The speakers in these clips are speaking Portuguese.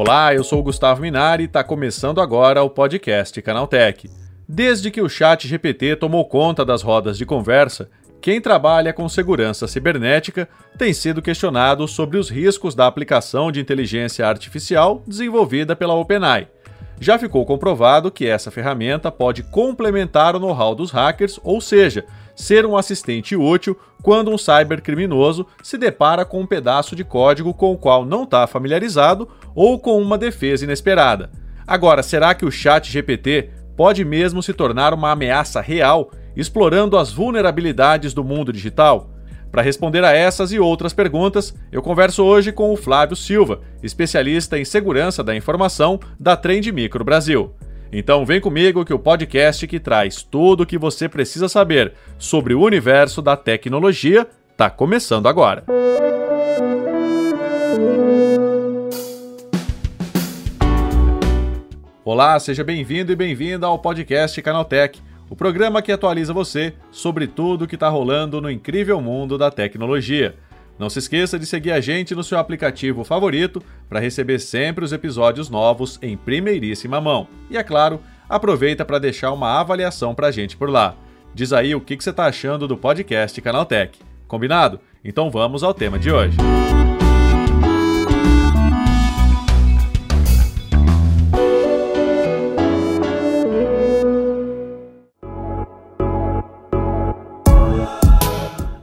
Olá, eu sou o Gustavo Minari e está começando agora o podcast Canaltech. Desde que o Chat GPT tomou conta das rodas de conversa, quem trabalha com segurança cibernética tem sido questionado sobre os riscos da aplicação de inteligência artificial desenvolvida pela OpenAI. Já ficou comprovado que essa ferramenta pode complementar o know-how dos hackers, ou seja, ser um assistente útil quando um cybercriminoso se depara com um pedaço de código com o qual não está familiarizado ou com uma defesa inesperada. Agora, será que o Chat GPT pode mesmo se tornar uma ameaça real, explorando as vulnerabilidades do mundo digital? Para responder a essas e outras perguntas, eu converso hoje com o Flávio Silva, especialista em segurança da informação da Trend Micro Brasil. Então vem comigo que o podcast que traz tudo o que você precisa saber sobre o universo da tecnologia está começando agora. Olá, seja bem-vindo e bem-vinda ao podcast Canaltech, o programa que atualiza você sobre tudo o que está rolando no incrível mundo da tecnologia. Não se esqueça de seguir a gente no seu aplicativo favorito para receber sempre os episódios novos em primeiríssima mão. E é claro, aproveita para deixar uma avaliação para a gente por lá. Diz aí o que, que você está achando do podcast Canaltech. Combinado? Então vamos ao tema de hoje.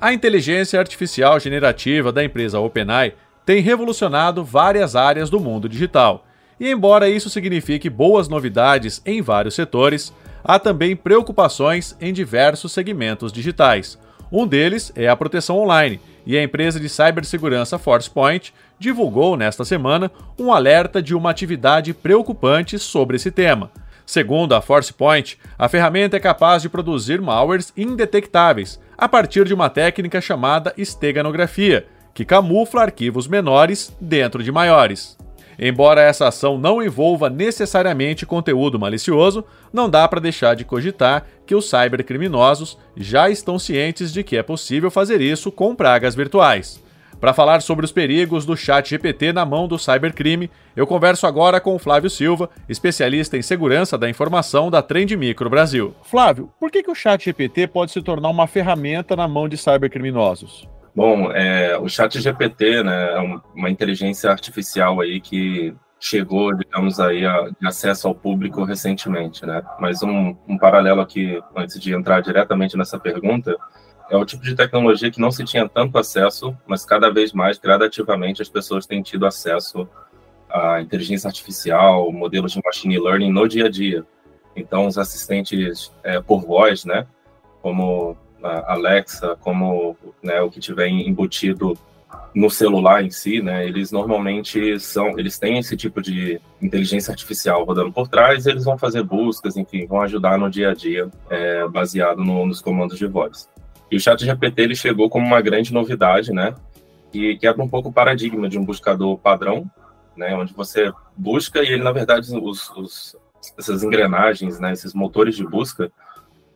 A inteligência artificial generativa da empresa OpenAI tem revolucionado várias áreas do mundo digital. E embora isso signifique boas novidades em vários setores, há também preocupações em diversos segmentos digitais. Um deles é a proteção online, e a empresa de cibersegurança ForcePoint divulgou nesta semana um alerta de uma atividade preocupante sobre esse tema. Segundo a ForcePoint, a ferramenta é capaz de produzir malwares indetectáveis a partir de uma técnica chamada esteganografia, que camufla arquivos menores dentro de maiores. Embora essa ação não envolva necessariamente conteúdo malicioso, não dá para deixar de cogitar que os cybercriminosos já estão cientes de que é possível fazer isso com pragas virtuais. Para falar sobre os perigos do chat GPT na mão do cybercrime, eu converso agora com o Flávio Silva, especialista em segurança da informação da Trend Micro Brasil. Flávio, por que, que o chat GPT pode se tornar uma ferramenta na mão de cybercriminosos? Bom, é, o chat GPT né, é uma inteligência artificial aí que chegou, digamos aí, a, de acesso ao público recentemente, né? Mas um, um paralelo aqui, antes de entrar diretamente nessa pergunta, é o tipo de tecnologia que não se tinha tanto acesso, mas cada vez mais, gradativamente, as pessoas têm tido acesso à inteligência artificial, modelos de machine learning no dia a dia. Então, os assistentes é, por voz, né, como a Alexa, como né, o que tiver embutido no celular em si, né, eles normalmente são, eles têm esse tipo de inteligência artificial rodando por trás, eles vão fazer buscas, enfim, vão ajudar no dia a dia, é, baseado no, nos comandos de voz. E o chat GPT ele chegou como uma grande novidade, né? E quebra um pouco o paradigma de um buscador padrão, né? Onde você busca e ele, na verdade, os, os, essas engrenagens, né? Esses motores de busca,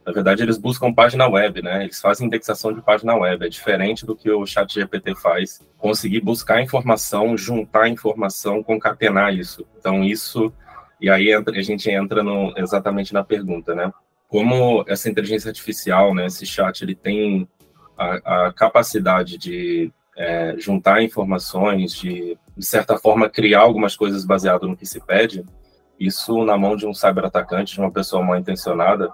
na verdade, eles buscam página web, né? Eles fazem indexação de página web. É diferente do que o chat GPT faz. Conseguir buscar informação, juntar informação, concatenar isso. Então, isso... E aí a gente entra no, exatamente na pergunta, né? Como essa inteligência artificial, né, esse chat, ele tem a, a capacidade de é, juntar informações, de, de certa forma, criar algumas coisas baseado no que se pede, isso na mão de um cyberatacante, de uma pessoa mal intencionada,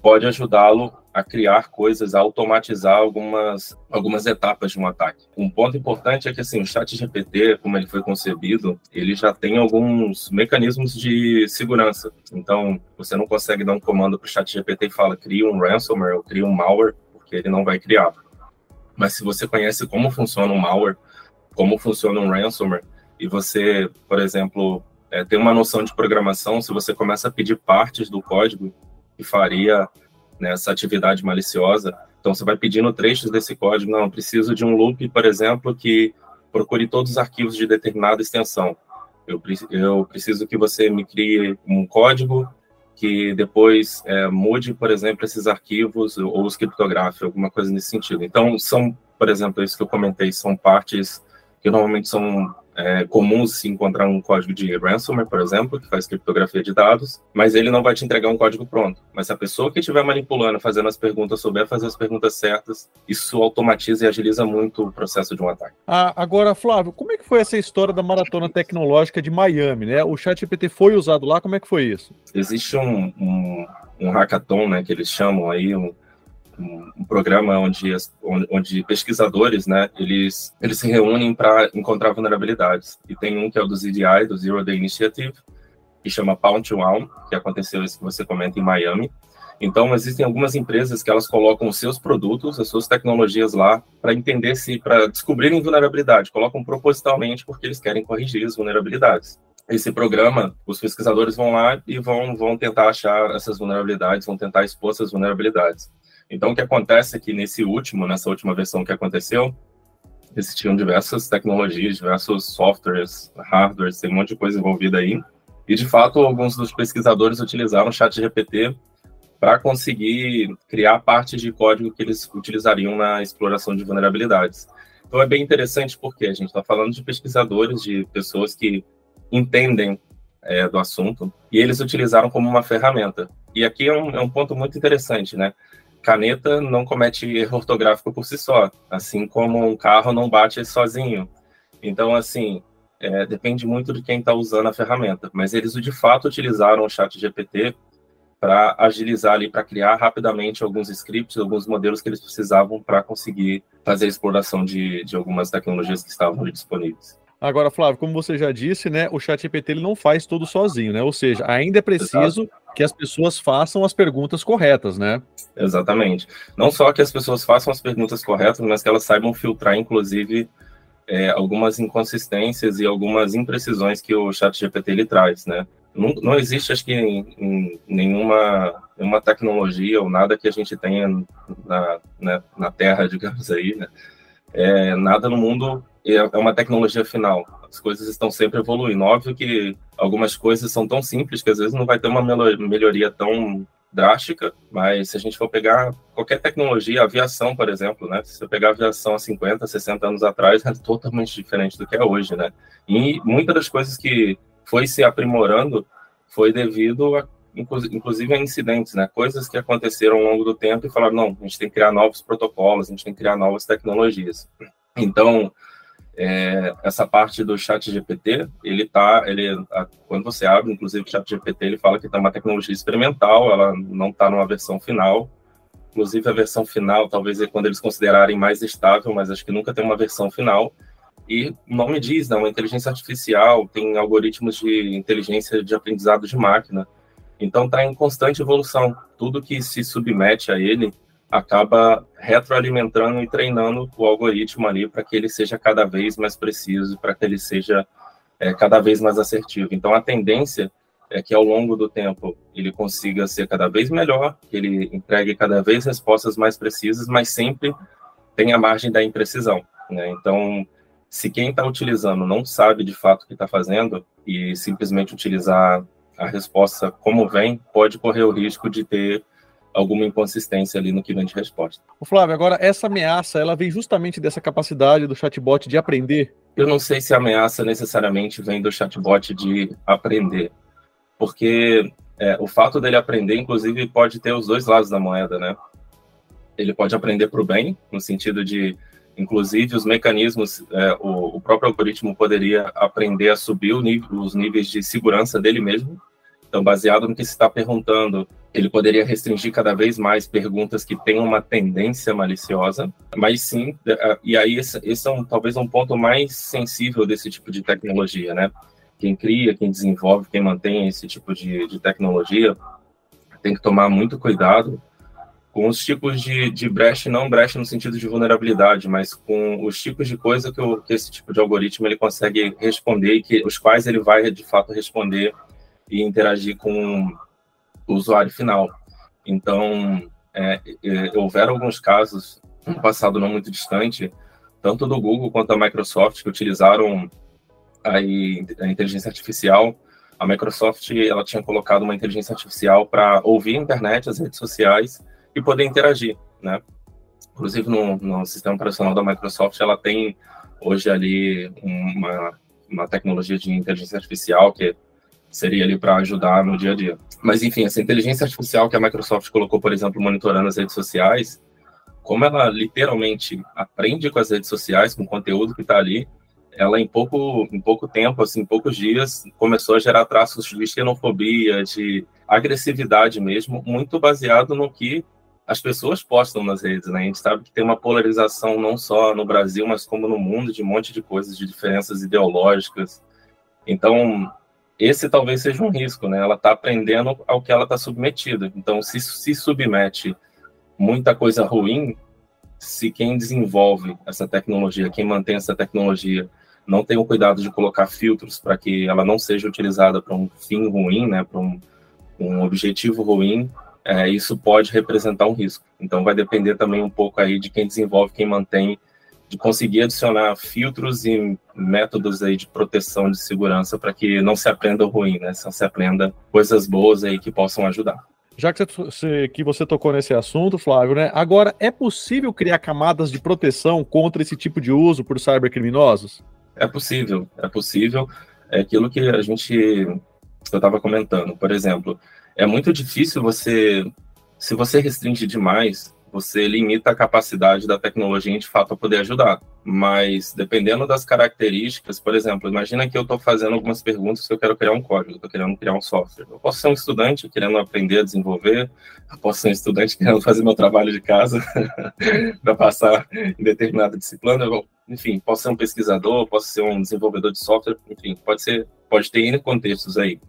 pode ajudá-lo a criar coisas, a automatizar algumas, algumas etapas de um ataque. Um ponto importante é que assim, o chat GPT, como ele foi concebido, ele já tem alguns mecanismos de segurança. Então, você não consegue dar um comando para o chat GPT e fala cria um ransomware ou cria um malware, porque ele não vai criar. Mas se você conhece como funciona um malware, como funciona um ransomware, e você, por exemplo, é, tem uma noção de programação, se você começa a pedir partes do código que faria nessa atividade maliciosa. Então, você vai pedindo trechos desse código. Não, preciso de um loop, por exemplo, que procure todos os arquivos de determinada extensão. Eu, eu preciso que você me crie um código que depois é, mude, por exemplo, esses arquivos ou os criptografe, alguma coisa nesse sentido. Então, são, por exemplo, isso que eu comentei, são partes que normalmente são é comum se encontrar um código de ransomware, por exemplo, que faz criptografia de dados, mas ele não vai te entregar um código pronto. Mas se a pessoa que estiver manipulando, fazendo as perguntas, souber fazer as perguntas certas, isso automatiza e agiliza muito o processo de um ataque. Ah, agora, Flávio, como é que foi essa história da maratona tecnológica de Miami, né? O ChatGPT foi usado lá, como é que foi isso? Existe um, um, um hackathon, né, que eles chamam aí, um, um, programa onde, onde pesquisadores, né, eles, eles se reúnem para encontrar vulnerabilidades. E tem um que é o do ZDI, do Zero Day Initiative, que chama Pound to One, que aconteceu isso que você comenta em Miami. Então, existem algumas empresas que elas colocam os seus produtos, as suas tecnologias lá, para entender se, para descobrirem vulnerabilidade, colocam propositalmente porque eles querem corrigir as vulnerabilidades. Esse programa, os pesquisadores vão lá e vão, vão tentar achar essas vulnerabilidades, vão tentar expor essas vulnerabilidades. Então, o que acontece é que nesse último, nessa última versão que aconteceu, existiam diversas tecnologias, diversos softwares, hardwares, tem um monte de coisa envolvida aí. E, de fato, alguns dos pesquisadores utilizaram o chat GPT para conseguir criar parte de código que eles utilizariam na exploração de vulnerabilidades. Então, é bem interessante porque a gente está falando de pesquisadores, de pessoas que entendem é, do assunto, e eles utilizaram como uma ferramenta. E aqui é um, é um ponto muito interessante, né? Caneta não comete erro ortográfico por si só, assim como um carro não bate sozinho. Então, assim, é, depende muito de quem está usando a ferramenta. Mas eles, de fato, utilizaram o chat GPT para agilizar ali, para criar rapidamente alguns scripts, alguns modelos que eles precisavam para conseguir fazer a exploração de, de algumas tecnologias que estavam disponíveis. Agora, Flávio, como você já disse, né, o chat GPT ele não faz tudo sozinho, né? Ou seja, ainda é preciso Exato. que as pessoas façam as perguntas corretas, né? Exatamente. Não só que as pessoas façam as perguntas corretas, mas que elas saibam filtrar, inclusive, é, algumas inconsistências e algumas imprecisões que o chat GPT ele traz, né? Não, não existe, acho que, em, em nenhuma, nenhuma tecnologia ou nada que a gente tenha na, né, na Terra, digamos aí, né? É, nada no mundo é, é uma tecnologia final. As coisas estão sempre evoluindo. Óbvio que algumas coisas são tão simples que às vezes não vai ter uma melhoria tão drástica, mas se a gente for pegar qualquer tecnologia, aviação, por exemplo, né? Se você pegar aviação há 50, 60 anos atrás, é totalmente diferente do que é hoje, né? E muitas das coisas que foi se aprimorando foi devido a inclusive a incidentes, né? Coisas que aconteceram ao longo do tempo e falaram, não, a gente tem que criar novos protocolos, a gente tem que criar novas tecnologias. Então, é, essa parte do chat GPT, ele tá, ele, a, quando você abre, inclusive o chat GPT, ele fala que está uma tecnologia experimental, ela não está numa versão final, inclusive a versão final, talvez é quando eles considerarem mais estável, mas acho que nunca tem uma versão final, e o nome diz, né, uma inteligência artificial, tem algoritmos de inteligência de aprendizado de máquina, então está em constante evolução, tudo que se submete a ele acaba retroalimentando e treinando o algoritmo ali para que ele seja cada vez mais preciso, para que ele seja é, cada vez mais assertivo. Então, a tendência é que ao longo do tempo ele consiga ser cada vez melhor, que ele entregue cada vez respostas mais precisas, mas sempre tem a margem da imprecisão. Né? Então, se quem está utilizando não sabe de fato o que está fazendo e simplesmente utilizar a resposta como vem, pode correr o risco de ter alguma inconsistência ali no que vem de resposta. O Flávio, agora essa ameaça, ela vem justamente dessa capacidade do chatbot de aprender? Eu não sei se a ameaça necessariamente vem do chatbot de aprender, porque é, o fato dele aprender, inclusive, pode ter os dois lados da moeda, né? Ele pode aprender para o bem, no sentido de, inclusive, os mecanismos, é, o, o, próprio algoritmo poderia aprender a subir nível, os níveis de segurança dele mesmo. Então, baseado no que se está perguntando, ele poderia restringir cada vez mais perguntas que têm uma tendência maliciosa, mas sim, é, e aí esse, esse é um, talvez um ponto mais sensível desse tipo de tecnologia, né? Quem cria, quem desenvolve, quem mantém esse tipo de, de tecnologia tem que tomar muito cuidado com os tipos de, de brecha, não brecha no sentido de vulnerabilidade, mas com os tipos de coisa que, o, que esse tipo de algoritmo ele consegue responder e que os quais ele vai de fato responder e interagir com o usuário final. Então, é, é, houveram alguns casos, no passado não muito distante, tanto do Google quanto da Microsoft, que utilizaram a, a inteligência artificial. A Microsoft ela tinha colocado uma inteligência artificial para ouvir a internet, as redes sociais e poder interagir, né? Inclusive no, no sistema operacional da Microsoft, ela tem hoje ali uma uma tecnologia de inteligência artificial que seria ali para ajudar no dia a dia. Mas enfim, essa inteligência artificial que a Microsoft colocou, por exemplo, monitorando as redes sociais, como ela literalmente aprende com as redes sociais, com o conteúdo que está ali, ela em pouco, em pouco tempo, assim, em poucos dias, começou a gerar traços de xenofobia, de agressividade mesmo, muito baseado no que as pessoas postam nas redes, né? A gente sabe que tem uma polarização não só no Brasil, mas como no mundo, de um monte de coisas, de diferenças ideológicas. Então, esse talvez seja um risco, né? Ela está aprendendo ao que ela está submetida. Então, se se submete muita coisa ruim, se quem desenvolve essa tecnologia, quem mantém essa tecnologia, não tem o cuidado de colocar filtros para que ela não seja utilizada para um fim ruim, né? Para um, um objetivo ruim, é, isso pode representar um risco. Então vai depender também um pouco aí de quem desenvolve, quem mantém, de conseguir adicionar filtros e métodos aí de proteção de segurança para que não se aprenda o ruim, né? Só se aprenda coisas boas aí que possam ajudar. Já que você, que você tocou nesse assunto, Flávio, né? Agora, é possível criar camadas de proteção contra esse tipo de uso por cybercriminosos? É possível, é possível. É aquilo que a gente eu estava comentando. Por exemplo, é muito difícil você, se você restringe demais, você limita a capacidade da tecnologia de fato a poder ajudar. Mas dependendo das características, por exemplo, imagina que eu estou fazendo algumas perguntas que eu quero criar um código, estou querendo criar um software. Eu posso ser um estudante querendo aprender a desenvolver, eu posso ser um estudante querendo fazer meu trabalho de casa para passar em determinada disciplina. Enfim, posso ser um pesquisador, posso ser um desenvolvedor de software, enfim, pode ser, pode ter N contextos aí.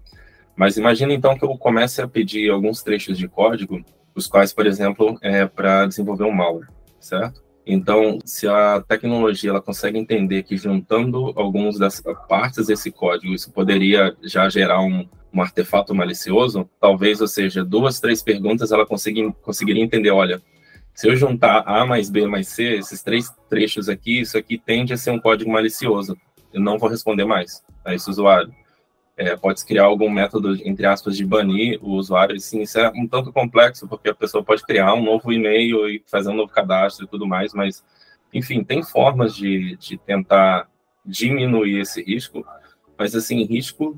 Mas imagina então que eu comece a pedir alguns trechos de código, os quais, por exemplo, é para desenvolver um malware, certo? Então, se a tecnologia ela consegue entender que juntando algumas das partes desse código, isso poderia já gerar um, um artefato malicioso, talvez, ou seja, duas, três perguntas, ela conseguir, conseguiria entender, olha, se eu juntar A mais B mais C, esses três trechos aqui, isso aqui tende a ser um código malicioso. Eu não vou responder mais a esse usuário é, pode criar algum método, entre aspas, de banir o usuário. Sim, isso é um tanto complexo, porque a pessoa pode criar um novo e-mail e fazer um novo cadastro e tudo mais, mas, enfim, tem formas de, de tentar diminuir esse risco, mas, assim, risco,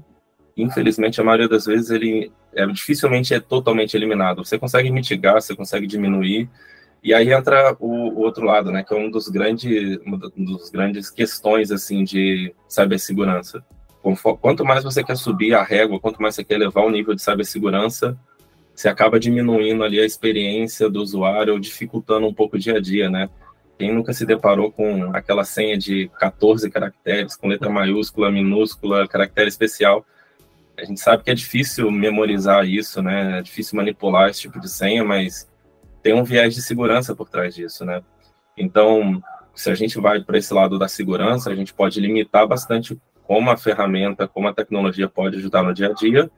infelizmente, a maioria das vezes, ele é, dificilmente é totalmente eliminado. Você consegue mitigar, você consegue diminuir, e aí entra o, o, outro lado, né, que é um dos grandes, um dos grandes questões assim de cibersegurança, Quanto mais você quer subir a régua, quanto mais você quer elevar o nível de cibersegurança, você acaba diminuindo ali a experiência do usuário ou dificultando um pouco o dia a dia, né? Quem nunca se deparou com aquela senha de 14 caracteres, com letra maiúscula, minúscula, caractere especial, a gente sabe que é difícil memorizar isso, né? É difícil manipular esse tipo de senha, mas tem um viés de segurança por trás disso, né? Então, se a gente vai para esse lado da segurança, a gente pode limitar bastante como a ferramenta, como a tecnologia pode ajudar no dia a dia,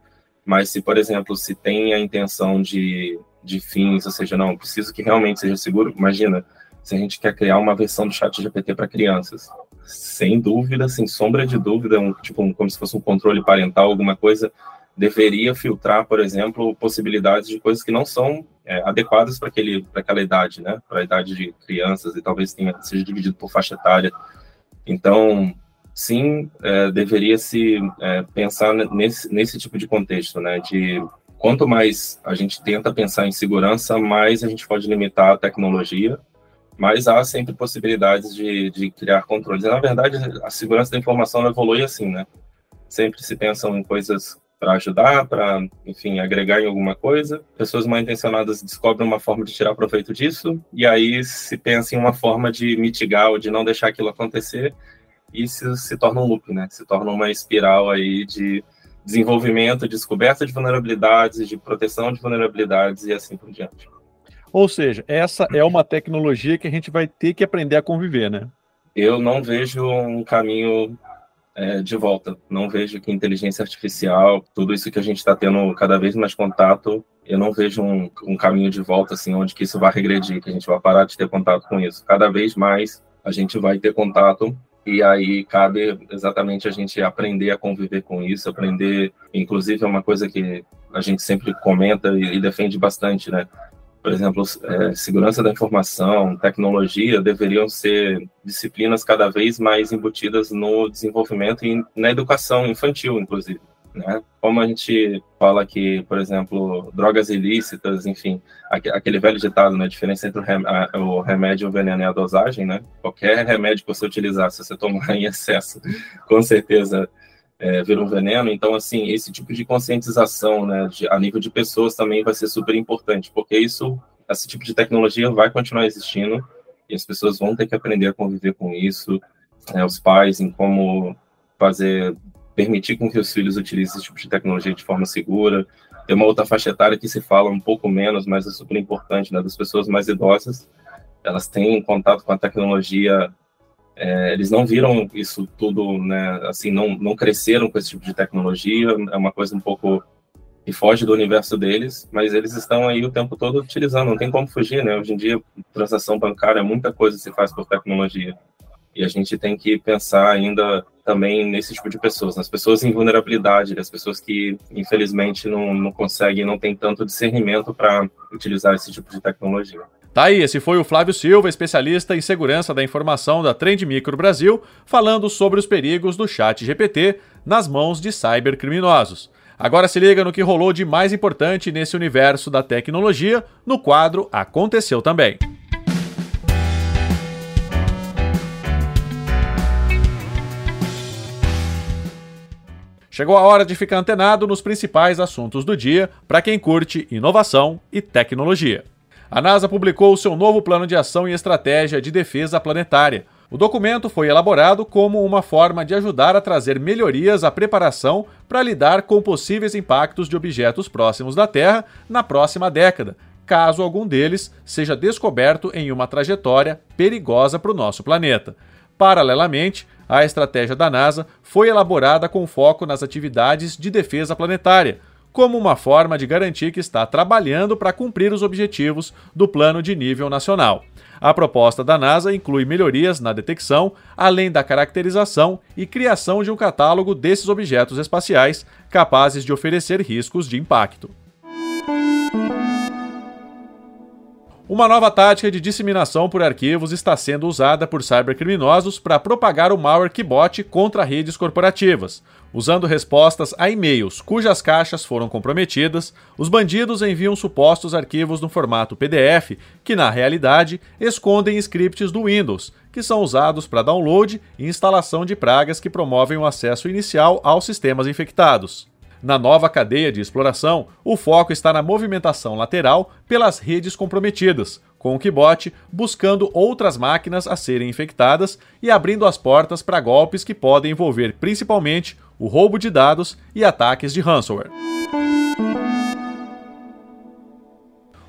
mas se, por exemplo, se tem a intenção de, de fins, ou seja, não, preciso que realmente seja seguro, imagina, se a gente quer criar uma versão do chat GPT para crianças, sem dúvida, sem sombra de dúvida, um, tipo, um, como se fosse um controle parental, alguma coisa, deveria filtrar, por exemplo, possibilidades de coisas que não são é, adequadas para aquela idade, né? Para a idade de crianças e talvez tenha, seja dividido por faixa etária. Então, sim, é, deveria se é, pensar nesse, nesse tipo de contexto, né? De quanto mais a gente tenta pensar em segurança, mais a gente pode limitar a tecnologia, mas há sempre possibilidades de, de criar controles. E, na verdade, a segurança da informação evolui assim, né? Sempre se pensam em coisas para ajudar, para, enfim, agregar em alguma coisa. Pessoas mal intencionadas descobrem uma forma de tirar proveito disso, e aí se pensa em uma forma de mitigar ou de não deixar aquilo acontecer, e isso se torna um loop, né? Se torna uma espiral aí de desenvolvimento, descoberta de vulnerabilidades, de proteção de vulnerabilidades e assim por diante. Ou seja, essa é uma tecnologia que a gente vai ter que aprender a conviver, né? Eu não vejo um caminho é, de volta. Não vejo que inteligência artificial, tudo isso que a gente está tendo cada vez mais contato, eu não vejo um, um, caminho de volta assim, onde que isso vai regredir, que a gente vai parar de ter contato com isso. Cada vez mais a gente vai ter contato e aí cabe exatamente a gente aprender a conviver com isso, aprender, inclusive é uma coisa que a gente sempre comenta e, defende bastante, né? por exemplo, é, segurança da informação, tecnologia, deveriam ser disciplinas cada vez mais embutidas no desenvolvimento e na educação infantil, inclusive. Né? Como a gente fala que, por exemplo, drogas ilícitas, enfim, aquele velho ditado, né? A diferença entre o remédio e o veneno é a dosagem, né? Qualquer remédio que você utilizar, se você tomar em excesso, com certeza é, vira um veneno. Então, assim, esse tipo de conscientização, né, de, a nível de pessoas também vai ser super importante, porque isso, esse tipo de tecnologia vai continuar existindo e as pessoas vão ter que aprender a conviver com isso, né, os pais em como fazer, permitir com que os filhos utilizem esse tipo de tecnologia de forma segura. Tem uma outra faixa etária que se fala um pouco menos, mas é super importante, né, das pessoas mais idosas. Elas têm contato com a tecnologia é, eles não viram isso tudo, né, assim, não, não cresceram com esse tipo de tecnologia, é uma coisa um pouco que foge do universo deles, mas eles estão aí o tempo todo utilizando, não tem como fugir, né? Hoje em dia, transação bancária, muita coisa se faz por tecnologia. E a gente tem que pensar ainda também nesse tipo de pessoas, nas pessoas em vulnerabilidade, as pessoas que, infelizmente, não, não conseguem, não tem tanto discernimento para utilizar esse tipo de tecnologia. Tá aí, esse foi o Flávio Silva, especialista em segurança da informação da Trend Micro Brasil, falando sobre os perigos do chat GPT nas mãos de cybercriminosos. Agora se liga no que rolou de mais importante nesse universo da tecnologia no quadro Aconteceu Também. Chegou a hora de ficar antenado nos principais assuntos do dia para quem curte inovação e tecnologia a NASA publicou seu novo plano de ação e estratégia de defesa planetária. O documento foi elaborado como uma forma de ajudar a trazer melhorias à preparação para lidar com possíveis impactos de objetos próximos da Terra na próxima década, caso algum deles seja descoberto em uma trajetória perigosa para o nosso planeta. Paralelamente, a estratégia da NASA foi elaborada com foco nas atividades de defesa planetária, como uma forma de garantir que está trabalhando para cumprir os objetivos do plano de nível nacional. A proposta da NASA inclui melhorias na detecção, além da caracterização e criação de um catálogo desses objetos espaciais capazes de oferecer riscos de impacto. Uma nova tática de disseminação por arquivos está sendo usada por cybercriminosos para propagar o malware Kibot contra redes corporativas. Usando respostas a e-mails cujas caixas foram comprometidas, os bandidos enviam supostos arquivos no formato PDF que, na realidade, escondem scripts do Windows, que são usados para download e instalação de pragas que promovem o acesso inicial aos sistemas infectados. Na nova cadeia de exploração, o foco está na movimentação lateral pelas redes comprometidas, com o Kibot buscando outras máquinas a serem infectadas e abrindo as portas para golpes que podem envolver principalmente o roubo de dados e ataques de ransomware.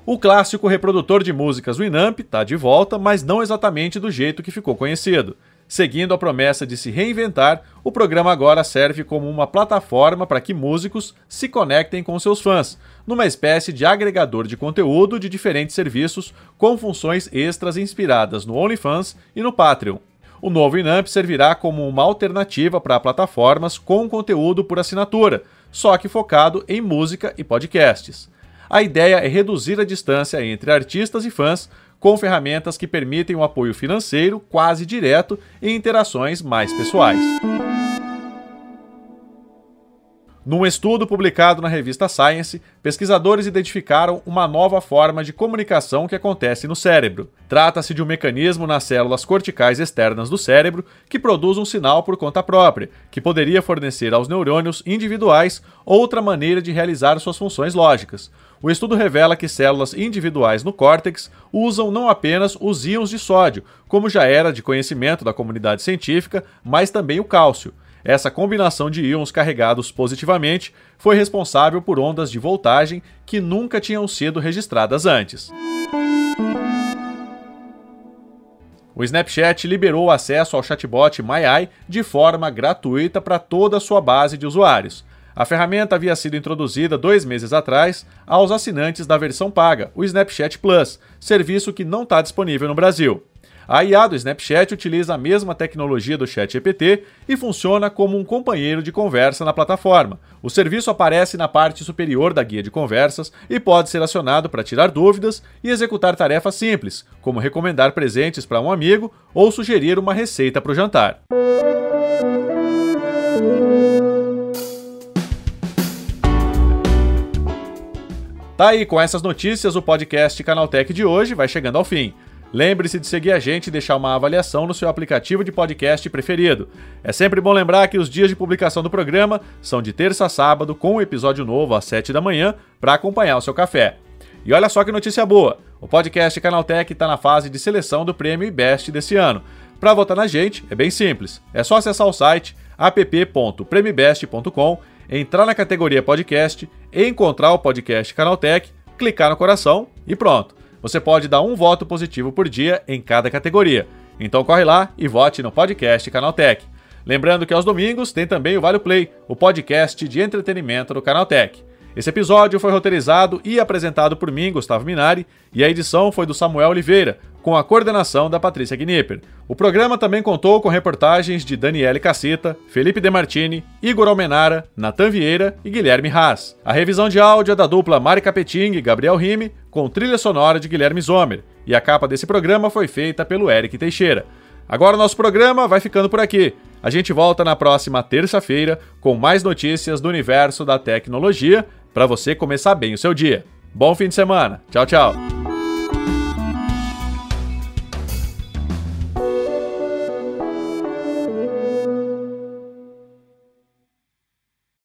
O clássico reprodutor de músicas Winamp está de volta, mas não exatamente do jeito que ficou conhecido. Seguindo a promessa de se reinventar, o programa agora serve como uma plataforma para que músicos se conectem com seus fãs, numa espécie de agregador de conteúdo de diferentes serviços com funções extras inspiradas no OnlyFans e no Patreon. O novo Inamp servirá como uma alternativa para plataformas com conteúdo por assinatura, só que focado em música e podcasts. A ideia é reduzir a distância entre artistas e fãs com ferramentas que permitem um apoio financeiro quase direto e interações mais pessoais. Num estudo publicado na revista Science, pesquisadores identificaram uma nova forma de comunicação que acontece no cérebro. Trata-se de um mecanismo nas células corticais externas do cérebro que produz um sinal por conta própria, que poderia fornecer aos neurônios individuais outra maneira de realizar suas funções lógicas. O estudo revela que células individuais no córtex usam não apenas os íons de sódio, como já era de conhecimento da comunidade científica, mas também o cálcio. Essa combinação de íons carregados positivamente foi responsável por ondas de voltagem que nunca tinham sido registradas antes. O Snapchat liberou acesso ao chatbot MyEye de forma gratuita para toda a sua base de usuários. A ferramenta havia sido introduzida dois meses atrás aos assinantes da versão paga, o Snapchat Plus, serviço que não está disponível no Brasil. A IA do Snapchat utiliza a mesma tecnologia do ChatGPT e funciona como um companheiro de conversa na plataforma. O serviço aparece na parte superior da guia de conversas e pode ser acionado para tirar dúvidas e executar tarefas simples, como recomendar presentes para um amigo ou sugerir uma receita para o jantar. Tá aí, com essas notícias, o podcast Canaltech de hoje vai chegando ao fim. Lembre-se de seguir a gente e deixar uma avaliação no seu aplicativo de podcast preferido. É sempre bom lembrar que os dias de publicação do programa são de terça a sábado, com um episódio novo às 7 da manhã, para acompanhar o seu café. E olha só que notícia boa! O podcast Canaltech está na fase de seleção do prêmio IBEST desse ano. Para votar na gente, é bem simples. É só acessar o site app.premibest.com, entrar na categoria podcast, encontrar o podcast Canaltech, clicar no coração e pronto. Você pode dar um voto positivo por dia em cada categoria. Então corre lá e vote no podcast Canaltech. Lembrando que aos domingos tem também o Vale Play, o podcast de entretenimento do Canaltech. Esse episódio foi roteirizado e apresentado por mim, Gustavo Minari, e a edição foi do Samuel Oliveira, com a coordenação da Patrícia Gnipper. O programa também contou com reportagens de Daniele Caceta, Felipe Demartini, Igor Almenara, Natan Vieira e Guilherme Haas. A revisão de áudio é da dupla Mari Capeting e Gabriel Rime, com trilha sonora de Guilherme Zomer, e a capa desse programa foi feita pelo Eric Teixeira. Agora o nosso programa vai ficando por aqui. A gente volta na próxima terça-feira com mais notícias do universo da tecnologia para você começar bem o seu dia. Bom fim de semana. Tchau, tchau.